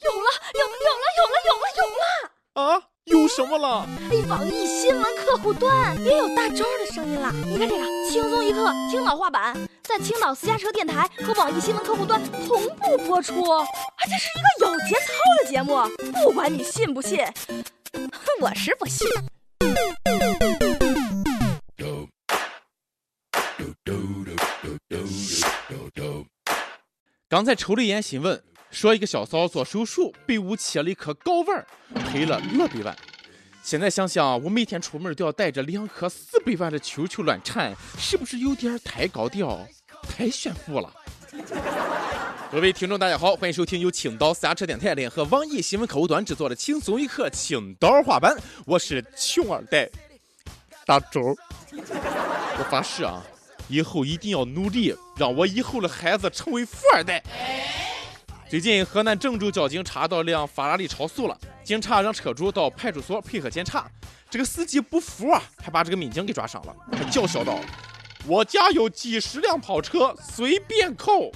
有了，有有了，有了，有了，有了！啊，有什么了？哎，网易新闻客户端也有大招的声音了。你看这个，轻松一刻青岛话版，在青岛私家车电台和网易新闻客户端同步播出。而且是一个有节操的节目，不管你信不信，我是不信。刚才抽了一眼新闻，说一个小嫂做手术被误切了一颗睾丸，赔了二百万。现在想想，我每天出门都要带着两颗四百万的球球乱缠，是不是有点太高调、太炫富了？各位听众，大家好，欢迎收听由青岛私家车电台联合网易新闻客户端制作的《轻松一刻青岛话版》，我是穷二代大周。我发誓啊！以后一定要努力，让我以后的孩子成为富二代。最近，河南郑州交警查到辆法拉利超速了，警察让车主到派出所配合检查。这个司机不服啊，还把这个民警给抓伤了，还叫嚣道：“我家有几十辆跑车，随便扣。”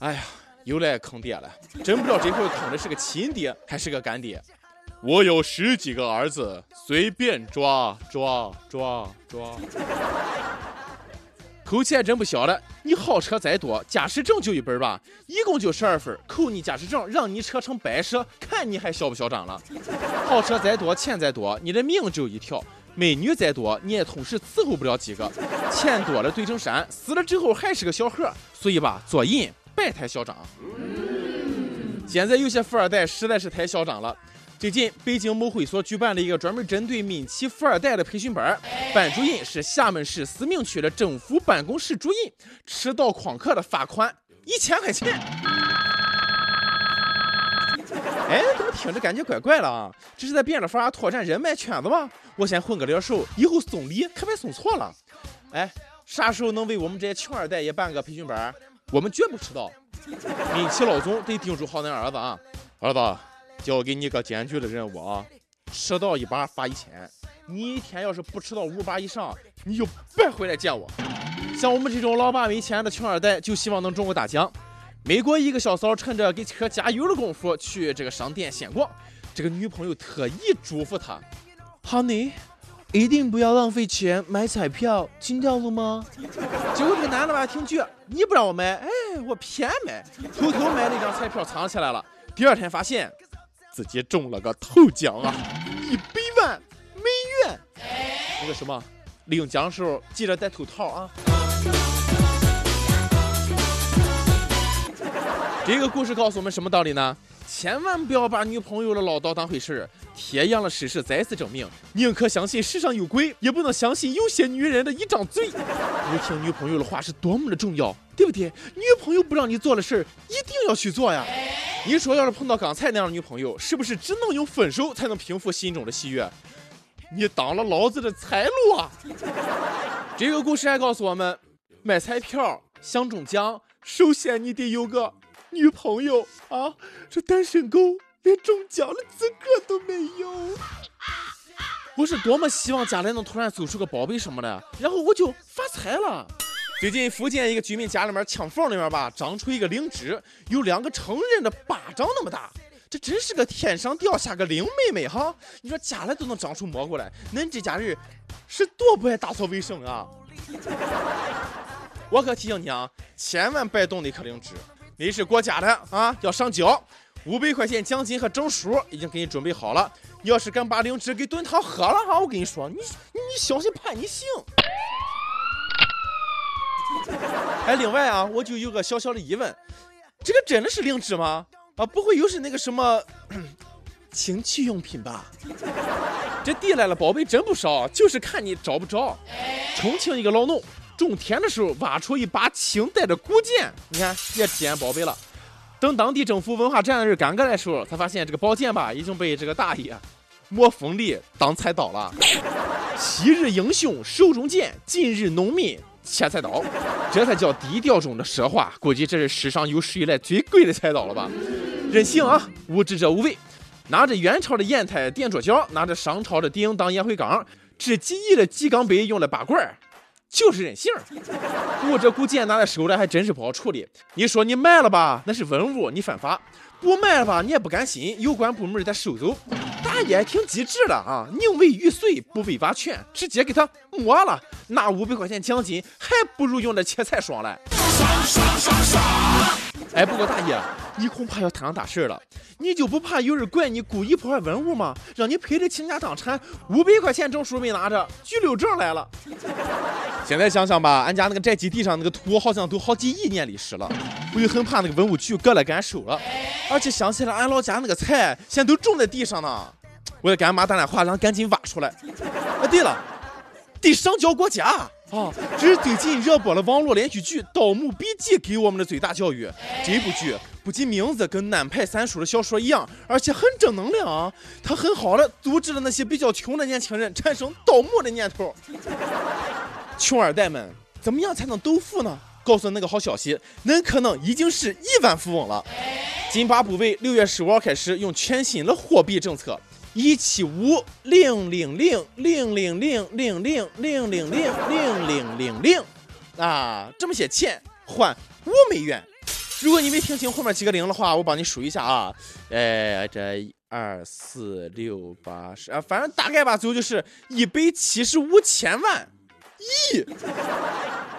哎呀，又来坑爹了！真不知道这回坑的是个亲爹还是个干爹。我有十几个儿子，随便抓抓抓抓。扣钱真不小了，你好车再多，驾驶证就一本吧，一共就十二分，扣你驾驶证，让你车成白蛇，看你还嚣不嚣张了。好车再多，钱再多，你的命只有一条；美女再多，你也同时伺候不了几个。钱多了堆成山，死了之后还是个小河。所以吧，做人别太嚣张。现在有些富二代实在是太嚣张了。最近，北京某会所举办了一个专门针对民企富二代的培训班，班主任是厦门市思明区的政府办公室主任，迟到旷课的罚款一千块钱。哎，怎么听着感觉怪怪了啊？这是在变着法拓展人脉圈子吗？我先混个脸熟，以后送礼可别送错了。哎，啥时候能为我们这些穷二代也办个培训班？我们绝不迟到。民企老总得叮嘱好恁儿子啊，儿子。交给你个艰巨的任务啊！迟到一把罚一千，你一天要是不迟到五把以上，你就别回来见我。像我们这种老爸没钱的穷二代，就希望能中个大奖。美国一个小嫂趁着给车加油的功夫去这个商店闲逛，这个女朋友特意嘱咐他：“Honey，一定不要浪费钱买彩票，听到了吗？”结果这个男的吧挺倔，你不让我买，哎，我偏买，偷偷买了一张彩票藏起来了。第二天发现。自己中了个头奖啊，一百万美元！那个什么，领奖时候记得戴头套啊。这个故事告诉我们什么道理呢？千万不要把女朋友的唠叨当回事儿。天阳的事实再次证明，宁可相信世上有鬼，也不能相信有些女人的一张嘴。你听女朋友的话是多么的重要，对不对？女朋友不让你做的事儿，一定要去做呀。你说，要是碰到刚才那样的女朋友，是不是只能用分手才能平复心中的喜悦？你当了老子的财路啊！这个故事还告诉我们，买彩票想中奖，首先你得有个女朋友啊！这单身狗连中奖的资格都没有。我是多么希望家里能突然走出个宝贝什么的，然后我就发财了。最近福建一个居民家里面墙缝里面吧，长出一个灵芝，有两个成人的巴掌那么大，这真是个天上掉下个灵妹妹哈！你说家里都能长出蘑菇来，恁这家人是多不爱打扫卫生啊！我可提醒你啊，千万别动那颗灵芝，那是国家的啊，要上交，五百块钱奖金和证书已经给你准备好了。你要是敢把灵芝给炖汤喝了哈，我跟你说，你你小心判你刑。哎，另外啊，我就有个小小的疑问，这个真的是灵芝吗？啊，不会又是那个什么 情趣用品吧？这地来了宝贝真不少，就是看你找不着。重庆一个老农种田的时候挖出一把清代的古剑，你看也体验宝贝了。等当地政府文化站的人赶过来的时候，才发现这个宝剑吧已经被这个大爷磨锋利当菜刀了。昔日英雄手中剑，今日农民。切菜刀，这才叫低调中的奢华。估计这是史上有史以来最贵的菜刀了吧？任性啊，无知者无畏。拿着元朝的砚台垫桌角，拿着商朝的鼎当烟灰缸，制几亿的鸡缸杯用来拔罐儿就是任性。不过这古剑拿在手里还真是不好处理。你说你卖了吧，那是文物，你犯法；不卖了吧，你也不甘心，有关部门得收走。大爷挺机智的啊，宁为玉碎不为瓦全，直接给他抹了。那五百块钱奖金还不如用那切菜爽嘞。爽爽爽爽！哎，不过大爷，你恐怕要摊上大事了。你就不怕有人怪你故意破坏文物吗？让你赔得倾家荡产，五百块钱证书没拿着，拘留证来了。现在想想吧，俺家那个宅基地上那个土好像都好几亿年历史了，我就很怕那个文物局割了敢收了。而且想起来俺老家那个菜，现在都种在地上呢，我得给俺妈打电话，让赶紧挖出来。哎，对了，得上交国家。啊，这是最近热播的网络连续剧《盗墓笔记》给我们的最大教育。这部剧不仅名字跟南派三叔的小说一样，而且很正能量啊！它很好的阻止了那些比较穷的年轻人产生盗墓的念头。穷二代们，怎么样才能斗富呢？告诉那个好消息，恁可能已经是亿万富翁了。津巴布韦六月十五号开始用全新的货币政策。一七五零零零零零零零零零零零零零零啊，这么些钱换五美元。如果你没听清后面几个零的话，我帮你数一下啊。呃，这二四六八十啊，反正大概吧，最后就是一百七十五千万亿。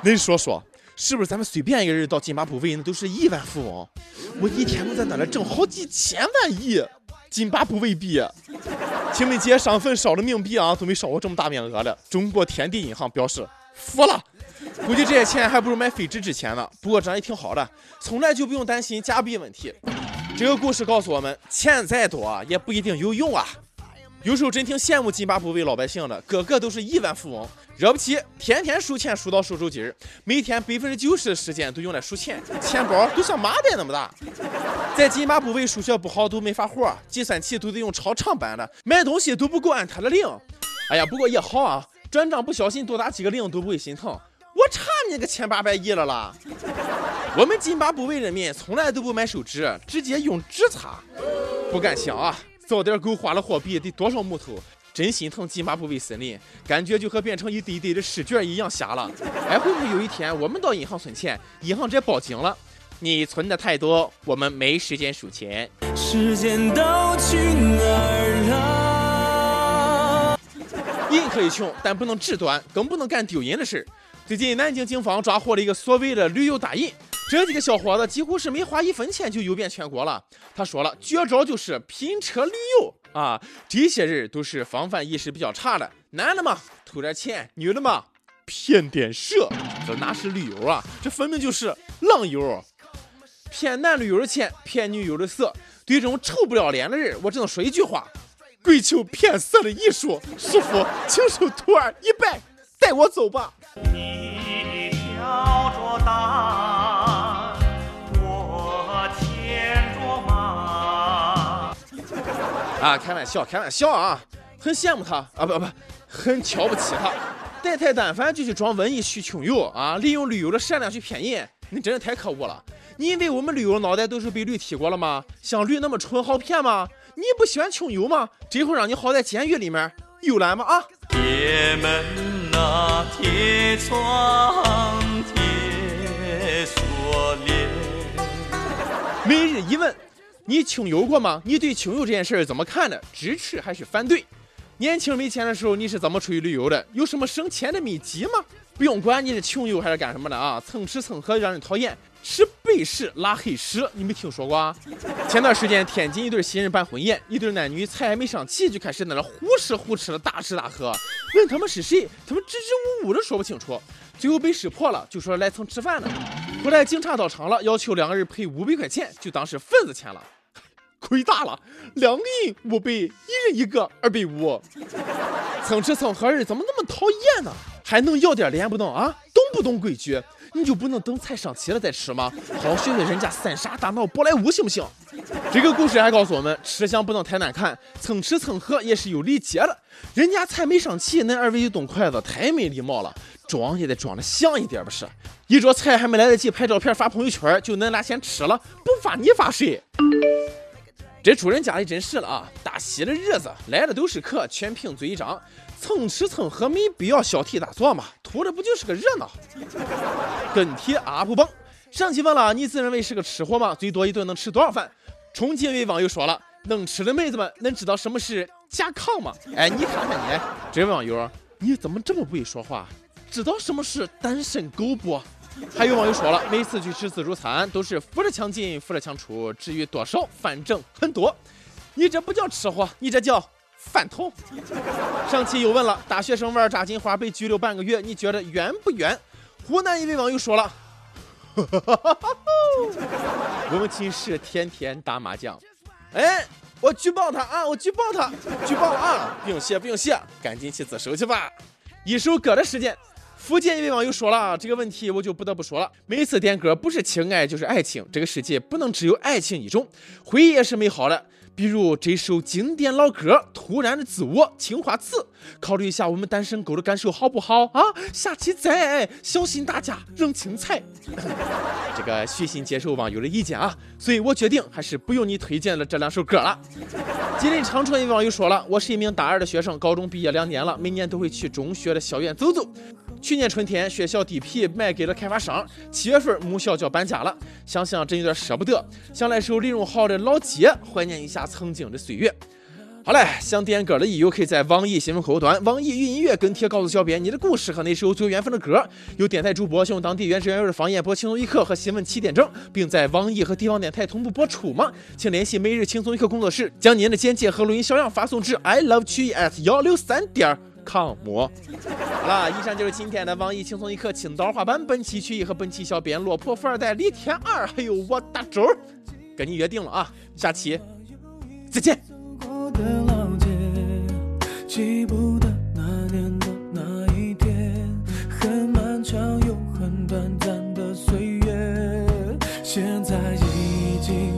恁说说，是不是咱们随便一个人到津巴布韦那都是亿万富翁？我一天能在那里挣好几千万亿。津巴布韦币，清明节上坟烧的冥币啊，都没烧过这么大面额的。中国天地银行表示服了，估计这些钱还不如买废纸值钱呢。不过这样也挺好的，从来就不用担心假币问题。这个故事告诉我们，钱再多也不一定有用啊。有时候真挺羡慕津巴布韦老百姓的，个个都是亿万富翁。惹不起，天天数钱数到手抽筋儿，每天百分之九十的时间都用来数钱，钱包都像麻袋那么大。在津巴布韦，数学不好都没法活，计算器都得用超长版的，买东西都不够按它的零。哎呀，不过也好啊，转账不小心多打几个零都不会心疼。我差你个千八百亿了啦！我们津巴布韦人民从来都不买手纸，直接用纸擦。不敢想啊，早点够花了货币得多少木头。真心疼津巴布韦森林，感觉就和变成一堆堆的试卷一样瞎了。哎，会不会有一天我们到银行存钱，银行直接报警了？你存的太多，我们没时间数钱。时间都去哪儿了？人可以穷，但不能志短，更不能干丢人的事。最近南京警方抓获了一个所谓的旅游大印，这几个小伙子几乎是没花一分钱就游遍全国了。他说了，绝招就是拼车旅游。啊，这些人都是防范意识比较差的，男的嘛偷点钱，女的嘛骗点色，这哪是旅游啊？这分明就是浪游，骗男驴友的钱，骗女友的色。对这种臭不要脸的人，我只能说一句话：跪求骗色的艺术，师傅，请受徒儿一拜，带我走吧。你挑着担。啊，开玩笑，开玩笑啊！很羡慕他啊，不不，很瞧不起他。带太单反就去装文艺去穷游啊，利用驴友的善良去骗人，你真的太可恶了！你以为我们旅游脑袋都是被驴踢过了吗？像驴那么蠢好骗吗？你不喜欢穷游吗？这会让你好在监狱里面游览吗？啊！铁门啊，铁窗，铁锁链。每日一问。你穷游过吗？你对穷游这件事儿怎么看的？支持还是反对？年轻没钱的时候你是怎么出去旅游的？有什么省钱的秘籍吗？不用管你是穷游还是干什么的啊，蹭吃蹭喝让人讨厌，吃白食拉黑屎，你没听说过啊？前段时间天津一对新人办婚宴，一对男女菜还没上齐就开始在那呼吃呼吃的大吃大喝，问他们是谁，他们支支吾吾的说不清楚，最后被识破了，就说来蹭吃饭的。后来警察到场了，要求两个人赔五百块钱，就当是份子钱了。亏大了，两个人五百，一人一个二百五。蹭吃蹭喝人怎么那么讨厌呢？还能要点脸不能啊？懂不懂规矩？你就不能等菜上齐了再吃吗？好学学人家三傻大闹宝莱坞行不行？这个故事还告诉我们，吃相不能太难看，蹭吃蹭喝也是有礼节的。人家菜没上齐，恁二位就动筷子，太没礼貌了。装也得装的像一点不是？一桌菜还没来得及拍照片发朋友圈，就恁俩先吃了，不发你发谁？这主人家里真是了啊！大喜的日子来的都是客，全凭嘴一张，蹭吃蹭喝没必要小题大做嘛，图的不就是个热闹？跟帖 UP 榜，上期问了你自认为是个吃货吗？最多一顿能吃多少饭？重庆一位网友说了，能吃的妹子们能知道什么是甲亢吗？哎，你看看你，这位网友你怎么这么不会说话？知道什么是单身狗不？还有网友说了，每次去吃自助餐都是扶着墙进，扶着墙出，至于多少，反正很多。你这不叫吃货，你这叫饭桶。上期又问了，大学生玩炸金花被拘留半个月，你觉得冤不冤？湖南一位网友说了，我们寝室天天打麻将。哎，我举报他啊，我举报他，举报啊！不用谢，不用谢，赶紧去自首去吧。一首歌的时间。福建一位网友说了这个问题，我就不得不说了。每次点歌不是情爱就是爱情，这个世界不能只有爱情一种，回忆也是美好的。比如这首经典老歌《突然的自我》，青花瓷，考虑一下我们单身狗的感受好不好啊？下期再爱，小心大家扔青菜。这个虚心接受网友的意见啊，所以我决定还是不用你推荐了这两首歌了。吉林长春一位网友说了，我是一名大二的学生，高中毕业两年了，每年都会去中学的校园走走。去年春天，学校地皮卖给了开发商。七月份，母校就要搬家了，想想真有点舍不得。想来首李荣浩的《老街》，怀念一下曾经的岁月。好嘞，想点歌的益友可以在网易新闻客户端、网易云音乐跟帖告诉小编你的故事和那首最有缘分的歌。有电台主播想用当地原汁原味的方言播《轻松一刻》和新闻七点整，并在网易和地方电台同步播出吗？请联系每日轻松一刻工作室，将您的简介和录音小样发送至 i love 曲 at 幺六三点。抗魔。好了，以上就是今天的网易轻松一刻青岛话版。本期曲艺和本期小编落魄富二代李天二，还有我大周，跟你约定了啊，下期再见。现在已经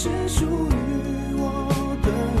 是属于我的。